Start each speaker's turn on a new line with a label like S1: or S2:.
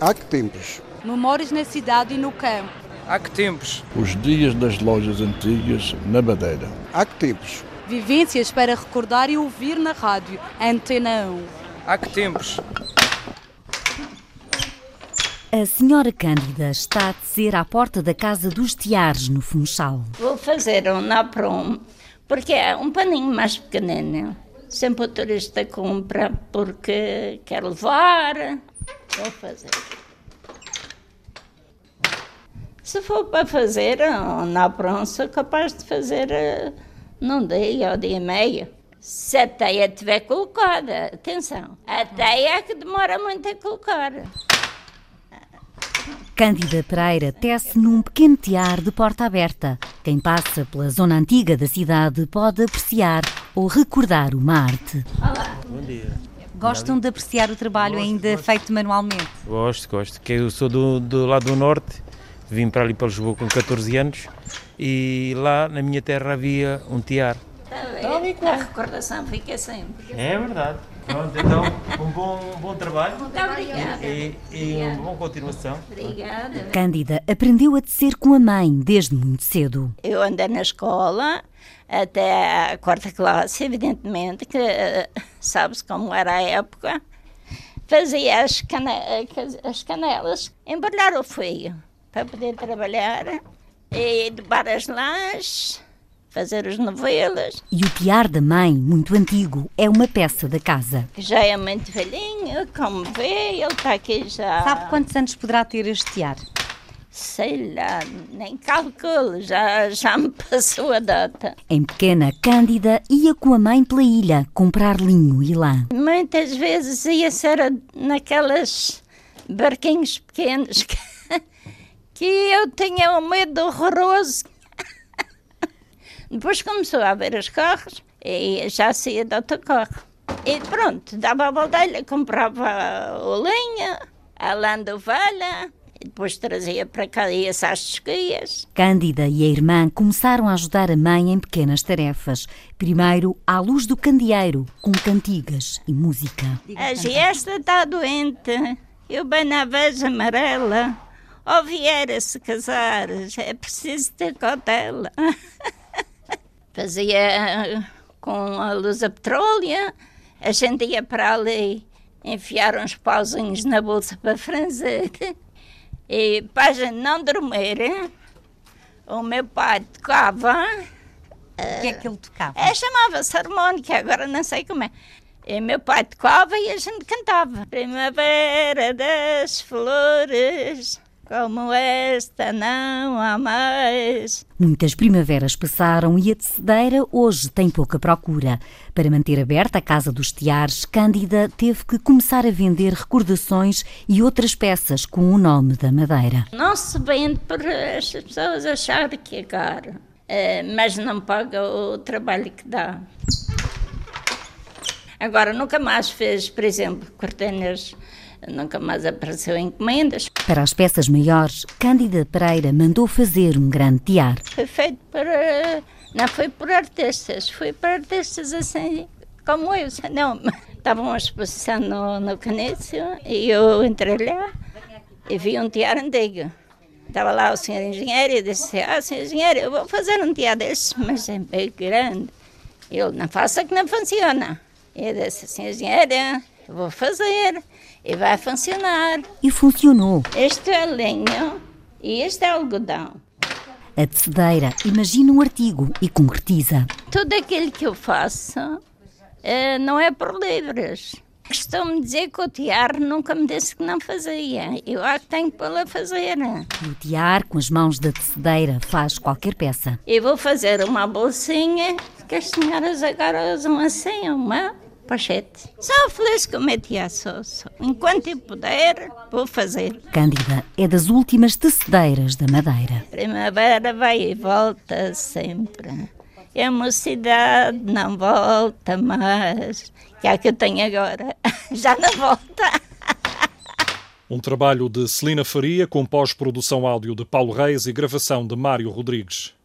S1: Há que tempos?
S2: Memórias na cidade e no campo.
S3: Há que tempos?
S4: Os dias das lojas antigas na Madeira.
S1: Há que tempos?
S2: Vivências para recordar e ouvir na rádio. Antena 1.
S3: Há que tempos?
S5: A senhora Cândida está a descer à porta da casa dos Tiares, no Funchal.
S6: Vou fazer um napron, porque é um paninho mais pequenino. Sempre o turista compra porque quer levar. Vou fazer. Se for para fazer napron, sou capaz de fazer uh, num dia ou dia e meio. Se a teia estiver colocada, atenção, a teia é que demora muito a colocar.
S5: Cândida Pereira tece num pequeno tear de porta aberta. Quem passa pela zona antiga da cidade pode apreciar ou recordar uma arte.
S6: Olá.
S3: Bom dia.
S7: Gostam de apreciar o trabalho gosto, ainda gosto. feito manualmente?
S3: Gosto, gosto. Que eu sou do, do lado do norte, vim para ali para Lisboa com 14 anos e lá na minha terra havia um tear.
S6: Tá a recordação fica sempre.
S3: É verdade. Pronto, então, um bom, um bom trabalho.
S6: Muito obrigada.
S3: E, e uma boa continuação.
S6: Obrigada.
S5: Cândida aprendeu a tecer com a mãe desde muito cedo.
S6: Eu andei na escola até a quarta classe, evidentemente, que sabe-se como era a época. Fazia as, cane as canelas, embrulhar o fio para poder trabalhar e debar as lãs fazer as novelas.
S5: E o tiar da mãe, muito antigo, é uma peça da casa.
S6: Já é muito velhinho, como vê, ele está aqui já.
S7: Sabe quantos anos poderá ter este tiar?
S6: Sei lá, nem calculo, já, já me passou a data.
S5: Em pequena, Cândida ia com a mãe pela ilha comprar linho e lã.
S6: Muitas vezes ia ser naquelas barquinhos pequenos que, que eu tinha um medo horroroso depois começou a haver os carros e já saía de autocarro. E pronto, dava a volteira, comprava o lenha, a lã de ovelha, e depois trazia para cá e as esquias.
S5: Cândida e a irmã começaram a ajudar a mãe em pequenas tarefas. Primeiro, à luz do candeeiro, com cantigas e música.
S6: A giesta está doente, eu bem na veja amarela. Ou vier se casar, é preciso ter cautela. fazia eh, com a luz a petróleo, a gente ia para ali enfiar uns pauzinhos na bolsa para franzer e para a gente não dormir, o meu pai tocava.
S7: O que é que ele tocava?
S6: É, chamava-se harmónica, agora não sei como é. E meu pai tocava e a gente cantava. Primavera das flores, como esta não há mais.
S5: Muitas primaveras passaram e a tecedeira hoje tem pouca procura. Para manter aberta a Casa dos Tiares, Cândida teve que começar a vender recordações e outras peças com o nome da Madeira.
S6: Não se vende por as pessoas acharem que é caro, eh, mas não paga o trabalho que dá. Agora, nunca mais fez, por exemplo, cortinas nunca mais apareceu encomendas.
S5: Para as peças maiores, Cândida Pereira mandou fazer um grande tiar.
S6: Foi feito para. Não foi por artistas, foi para artistas assim como eu. Não, estava uma exposição no, no Canício e eu entrei lá e vi um tiar antigo. Estava lá o senhor engenheiro e disse: Ah, senhor engenheiro, eu vou fazer um tiar desse, mas é bem grande. Ele não faça que não funciona. Eu disse: Senhor engenheiro, eu vou fazer e vai funcionar.
S5: E funcionou.
S6: Este é linho e este é algodão.
S5: A tecedeira imagina um artigo e concretiza.
S6: Tudo aquilo que eu faço é, não é por livres. Costumo dizer que o tiar nunca me disse que não fazia. Eu acho que tenho que pô-la a fazer.
S5: E o tiar, com as mãos da tecedeira, faz qualquer peça.
S6: E vou fazer uma bolsinha que as senhoras agora usam assim, uma pochete. Só feliz que eu meti a soço. Enquanto eu puder, vou fazer.
S5: Cândida é das últimas tecedeiras da Madeira.
S6: Primavera vai e volta sempre. E a mocidade não volta mais. Que é a que eu tenho agora. Já não volta.
S8: Um trabalho de Celina Faria com pós-produção áudio de Paulo Reis e gravação de Mário Rodrigues.